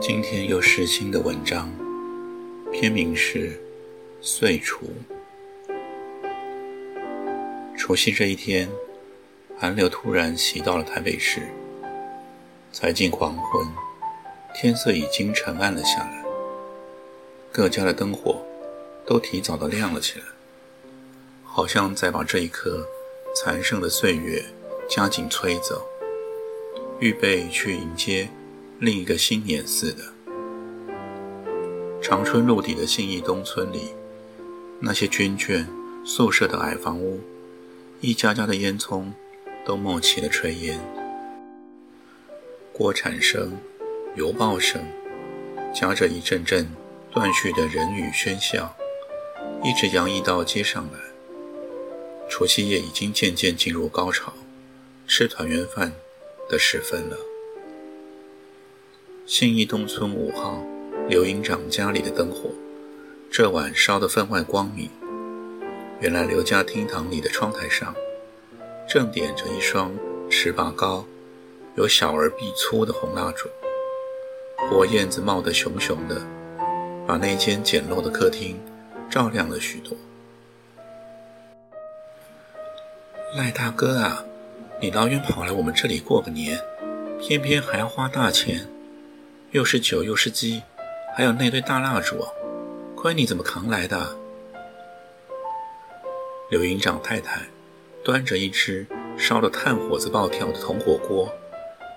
今天又是新的文章，篇名是《岁除》。除夕这一天，寒流突然袭到了台北市。才近黄昏，天色已经沉暗了下来，各家的灯火都提早的亮了起来，好像在把这一刻残剩的岁月加紧催走，预备去迎接。另一个新年似的，长春路底的信义东村里，那些军眷宿舍的矮房屋，一家家的烟囱都冒起了炊烟，锅铲声、油爆声，夹着一阵阵断续的人语喧嚣，一直洋溢到街上来。除夕夜已经渐渐进入高潮，吃团圆饭的时分了。信义东村五号刘营长家里的灯火，这晚烧得分外光明。原来刘家厅堂里的窗台上，正点着一双尺把高、有小儿臂粗的红蜡烛，火焰子冒得熊熊的，把那间简陋的客厅照亮了许多。赖大哥啊，你老远跑来我们这里过个年，偏偏还要花大钱。又是酒又是鸡，还有那堆大蜡烛，亏你怎么扛来的？刘营长太太端着一只烧得炭火子暴跳的铜火锅，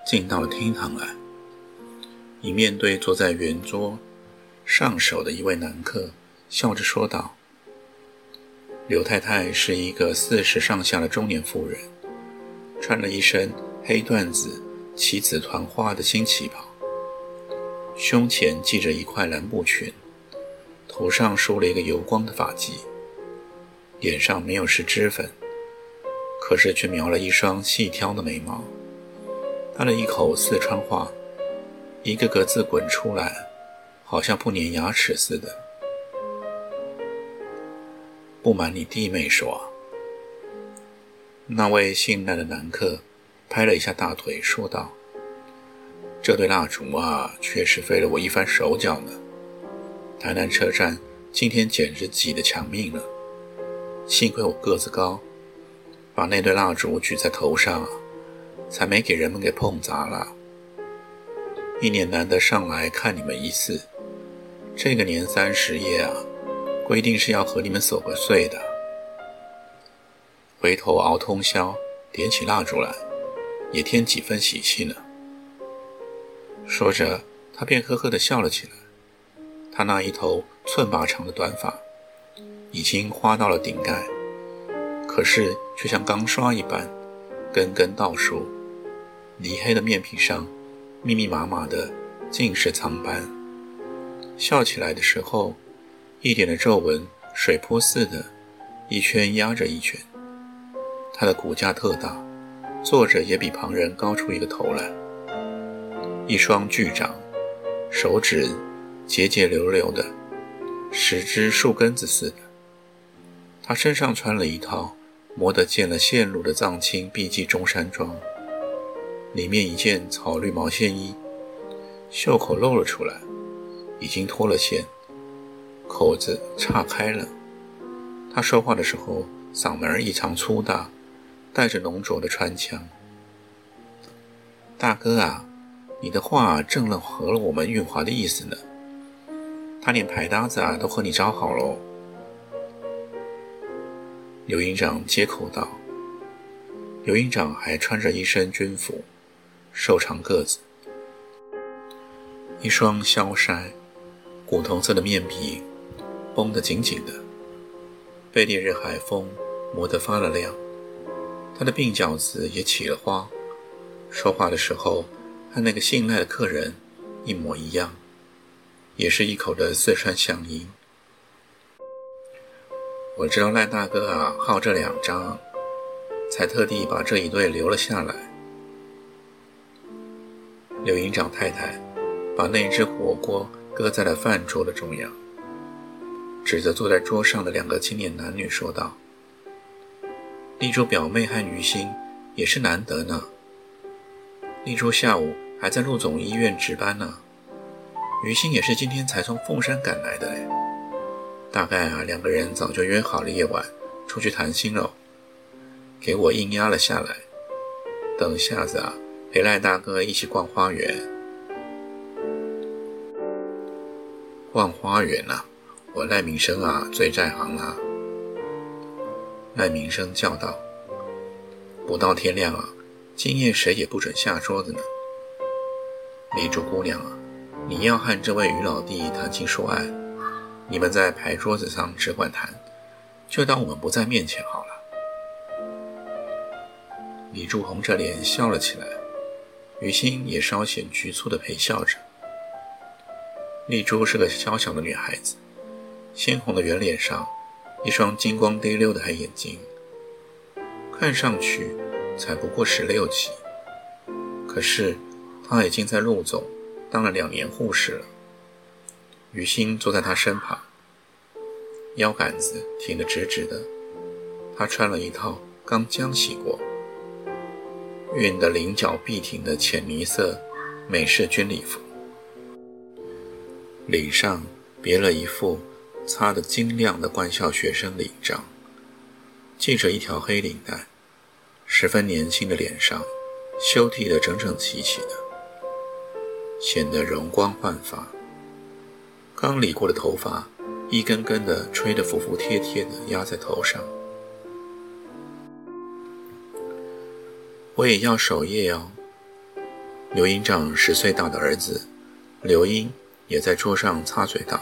进到了厅堂来，一面对坐在圆桌上首的一位男客，笑着说道：“刘太太是一个四十上下的中年妇人，穿了一身黑缎子旗子团花的新旗袍。”胸前系着一块蓝布裙，头上梳了一个油光的发髻，脸上没有施脂粉，可是却描了一双细挑的眉毛。他的一口四川话，一个个字滚出来，好像不粘牙齿似的。不瞒你弟妹说，那位姓赖的男客拍了一下大腿，说道。这对蜡烛啊，确实费了我一番手脚呢。台南车站今天简直挤得抢命了，幸亏我个子高，把那对蜡烛举在头上，才没给人们给碰砸了。一年难得上来看你们一次，这个年三十夜啊，规定是要和你们守个岁的。回头熬通宵，点起蜡烛来，也添几分喜气呢。说着，他便呵呵地笑了起来。他那一头寸把长的短发，已经花到了顶盖，可是却像刚刷一般，根根倒竖。泥黑的面皮上，密密麻麻的尽是苍斑。笑起来的时候，一点的皱纹，水波似的，一圈压着一圈。他的骨架特大，坐着也比旁人高出一个头来。一双巨掌，手指节节流流的，十只树根子似的。他身上穿了一套磨得见了线路的藏青碧记中山装，里面一件草绿毛线衣，袖口露了出来，已经脱了线，口子岔开了。他说话的时候，嗓门异常粗大，带着浓浊的穿腔。大哥啊！你的话正了合了我们运华的意思呢，他连牌搭子啊都和你找好喽。刘营长接口道：“刘营长还穿着一身军服，瘦长个子，一双消腮，古铜色的面皮绷得紧紧的，被烈日海风磨得发了亮。他的鬓角子也起了花，说话的时候。”和那个信赖的客人一模一样，也是一口的四川乡音。我知道赖大哥啊好这两张，才特地把这一对留了下来。刘营长太太把那只火锅搁在了饭桌的中央，指着坐在桌上的两个青年男女说道：“丽珠表妹和于心也是难得呢。丽珠下午还在陆总医院值班呢，于心也是今天才从凤山赶来的哎。大概啊，两个人早就约好了夜晚出去谈心喽，给我硬压了下来。等下子啊。”陪赖大哥一起逛花园，逛花园呐！我赖明生啊，最在行了。赖明生叫道：“不到天亮啊，今夜谁也不准下桌子呢。”丽珠姑娘啊，你要和这位于老弟谈情说爱，你们在牌桌子上只管谈，就当我们不在面前好了。李柱红着脸笑了起来。于心也稍显局促地陪笑着。丽珠是个娇小的女孩子，鲜红的圆脸上，一双金光滴溜的黑眼睛，看上去才不过十六级。可是他已经在陆总当了两年护士了。于心坐在他身旁，腰杆子挺得直直的。他穿了一套刚浆洗过。熨得棱角碧挺的浅泥色美式军礼服，领上别了一副擦得晶亮的官校学生领章，系着一条黑领带，十分年轻的脸上修剃得整整齐齐的，显得容光焕发。刚理过的头发一根根的吹得服服帖帖的压在头上。我也要守夜哦。刘营长十岁大的儿子刘英也在桌上擦嘴道：“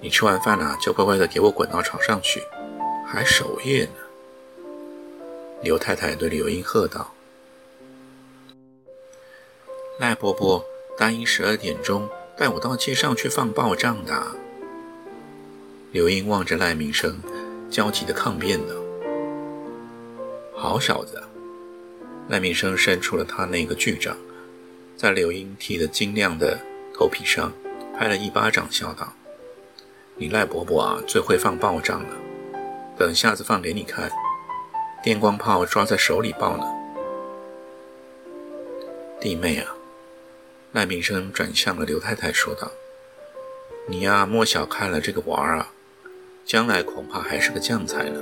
你吃完饭了，就乖乖的给我滚到床上去，还守夜呢。”刘太太对刘英喝道：“赖伯伯答应十二点钟带我到街上去放报账的。”刘英望着赖明生，焦急的抗辩道。好小子！赖明生伸出了他那个巨掌，在柳英剃得晶亮的头皮上拍了一巴掌，笑道：“你赖伯伯啊，最会放爆仗了。等下次放给你看，电光炮抓在手里爆呢。”弟妹啊，赖明生转向了刘太太说道：“你呀，莫小看了这个娃儿啊，将来恐怕还是个将才呢。”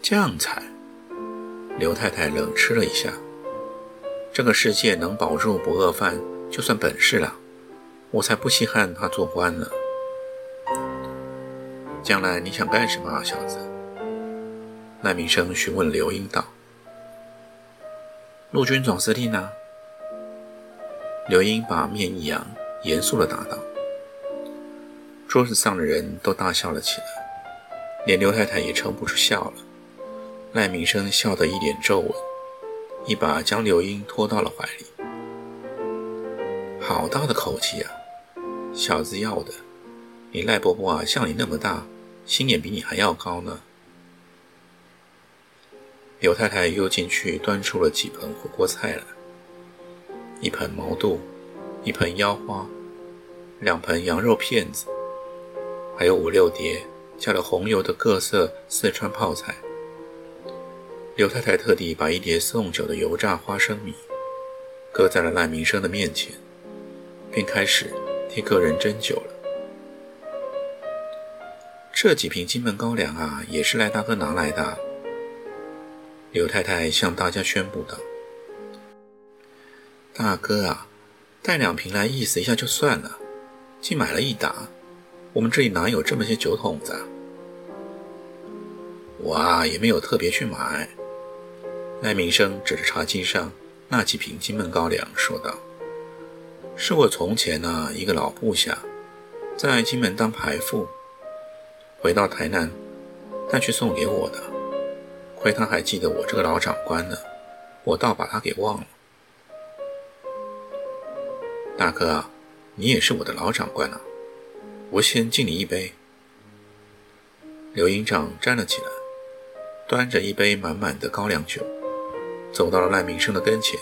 将才，刘太太冷吃了一下。这个世界能保住不饿饭，就算本事了。我才不稀罕他做官呢。将来你想干什么啊，小子？赖明生询问刘英道。陆军总司令呢？刘英把面一扬，严肃地答道。桌子上的人都大笑了起来，连刘太太也撑不住笑了。赖明生笑得一脸皱纹，一把将刘英拖到了怀里。好大的口气啊！小子要的，你赖伯伯啊，像你那么大，心眼比你还要高呢。刘太太又进去端出了几盆火锅菜来，一盆毛肚，一盆腰花，两盆羊肉片子，还有五六碟加了红油的各色四川泡菜。刘太太特地把一碟送酒的油炸花生米搁在了赖明生的面前，便开始替客人斟酒了。这几瓶金门高粱啊，也是赖大哥拿来的。刘太太向大家宣布道：“大哥啊，带两瓶来意思一下就算了，竟买了一打，我们这里哪有这么些酒桶子？啊？我啊，也没有特别去买。”赖明生指着茶几上那几瓶金门高粱说道：“是我从前呢一个老部下，在金门当排副，回到台南带去送给我的。亏他还记得我这个老长官呢，我倒把他给忘了。大哥，你也是我的老长官啊，我先敬你一杯。刘营长站了起来，端着一杯满满的高粱酒，走到了赖明生的跟前，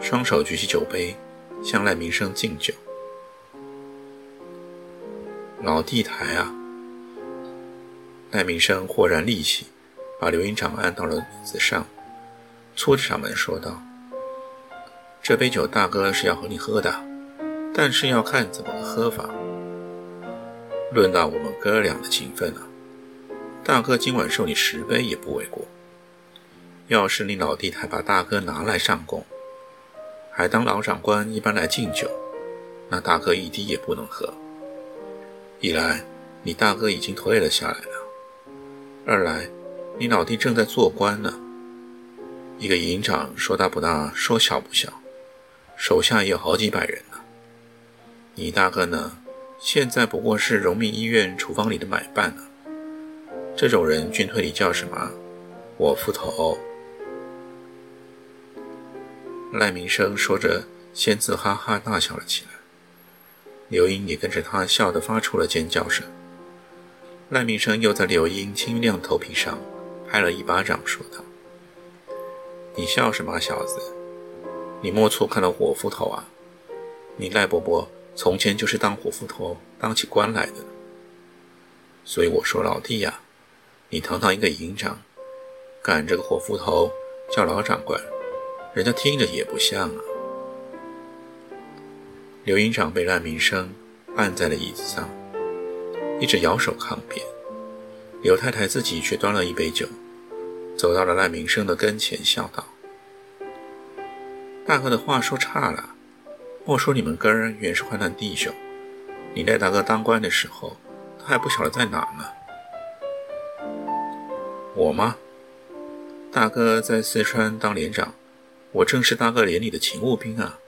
双手举起酒杯，向赖明生敬酒。老地台啊！赖明生豁然立起，把刘营长按到了椅子上，粗着嗓门说道。这杯酒，大哥是要和你喝的，但是要看怎么个喝法。论到我们哥俩的情分啊，大哥今晚受你十杯也不为过。要是你老弟还把大哥拿来上供，还当老长官一般来敬酒，那大哥一滴也不能喝。一来你大哥已经退了下来了，二来你老弟正在做官呢。一个营长说大不大，说小不小。手下也有好几百人呢。你大哥呢？现在不过是荣民医院厨房里的买办呢。这种人，军队里叫什么？我副头。赖明生说着，先自哈哈大笑了起来。刘英也跟着他笑得发出了尖叫声。赖明生又在刘英清亮头皮上拍了一巴掌，说道：“你笑什么，小子？”你莫错看了火斧头啊！你赖伯伯从前就是当火斧头当起官来的，所以我说老弟呀，你堂堂一个营长，赶这个火斧头叫老长官，人家听着也不像啊。刘营长被赖明生按在了椅子上，一直摇手抗辩。刘太太自己却端了一杯酒，走到了赖明生的跟前，笑道。大哥的话说差了，莫说你们哥儿原是患难弟兄，你赖大哥当官的时候，他还不晓得在哪呢。我吗？大哥在四川当连长，我正是大哥连里的勤务兵啊。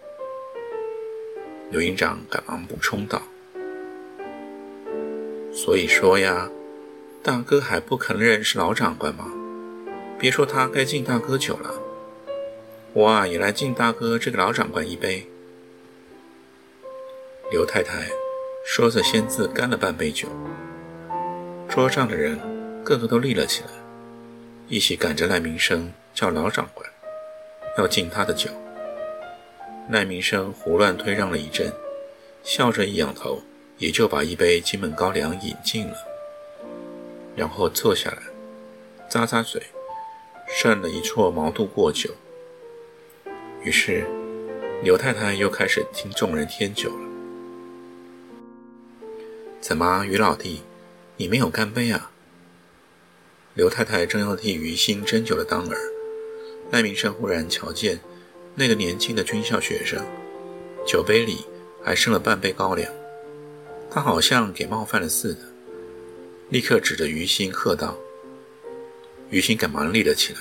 刘营长赶忙补充道：“所以说呀，大哥还不肯认识老长官吗？别说他该敬大哥酒了。”我啊，也来敬大哥这个老长官一杯。刘太太说着，先自干了半杯酒。桌上的人个个都立了起来，一起赶着赖明生叫老长官，要敬他的酒。赖明生胡乱推让了一阵，笑着一仰头，也就把一杯金门高粱饮尽了，然后坐下来，咂咂嘴，涮了一撮毛肚过酒。于是，刘太太又开始听众人添酒了。怎么，于老弟，你没有干杯啊？刘太太正要替于心斟酒的当儿，赖明生忽然瞧见那个年轻的军校学生酒杯里还剩了半杯高粱，他好像给冒犯了似的，立刻指着于心喝道：“于心，赶忙立了起来，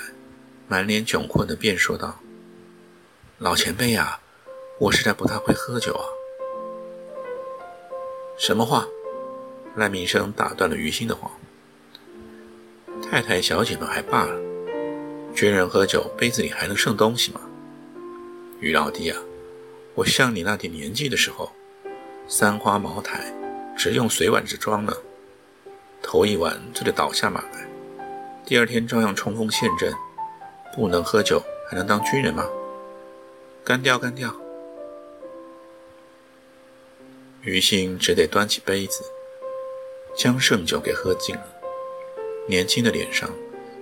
满脸窘困的便说道。”老前辈呀，我实在不太会喝酒啊。什么话？赖明生打断了于心的话。太太小姐们还罢了，军人喝酒杯子里还能剩东西吗？于老弟啊，我像你那点年纪的时候，三花茅台只用水碗子装呢，头一碗就得倒下马来，第二天照样冲锋陷阵。不能喝酒还能当军人吗？干掉，干掉！于心只得端起杯子，将剩酒给喝尽了。年轻的脸上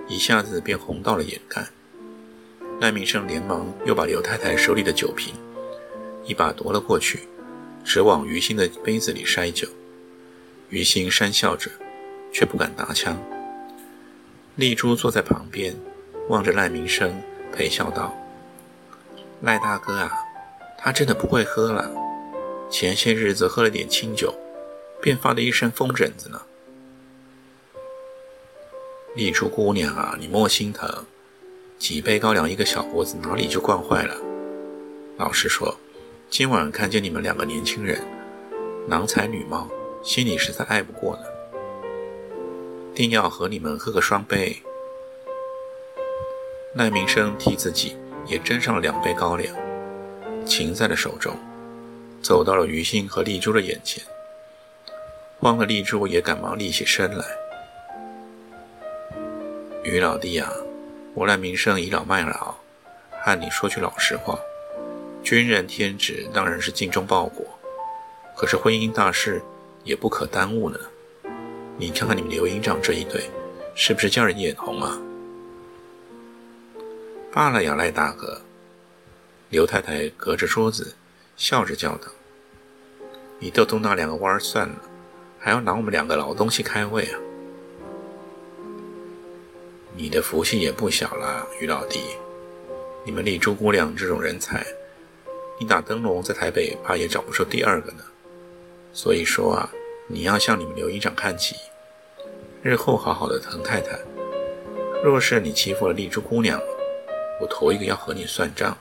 一下子便红到了眼干。赖明生连忙又把刘太太手里的酒瓶一把夺了过去，直往于心的杯子里筛酒。于心讪笑着，却不敢拿枪。丽珠坐在旁边，望着赖明生，陪笑道。赖大哥啊，他真的不会喝了。前些日子喝了点清酒，便发了一身风疹子呢。丽珠姑娘啊，你莫心疼，几杯高粱一个小伙子哪里就惯坏了？老实说，今晚看见你们两个年轻人郎才女貌，心里实在爱不过呢。定要和你们喝个双杯。赖明生替自己。也斟上了两杯高粱，擎在了手中，走到了于心和丽珠的眼前。慌的丽珠也赶忙立起身来。于老弟啊，我赖明生倚老卖老，和你说句老实话，军人天职当然是尽忠报国，可是婚姻大事也不可耽误呢。你看看你们刘营长这一对，是不是叫人眼红啊？罢了呀，赖大哥。刘太太隔着桌子笑着叫道：“你逗逗那两个娃儿算了，还要拿我们两个老东西开胃啊？”你的福气也不小了，于老弟。你们丽珠姑娘这种人才，你打灯笼在台北怕也找不出第二个呢。所以说啊，你要向你们刘营长看齐，日后好好的疼太太。若是你欺负了丽珠姑娘，我头一个要和你算账。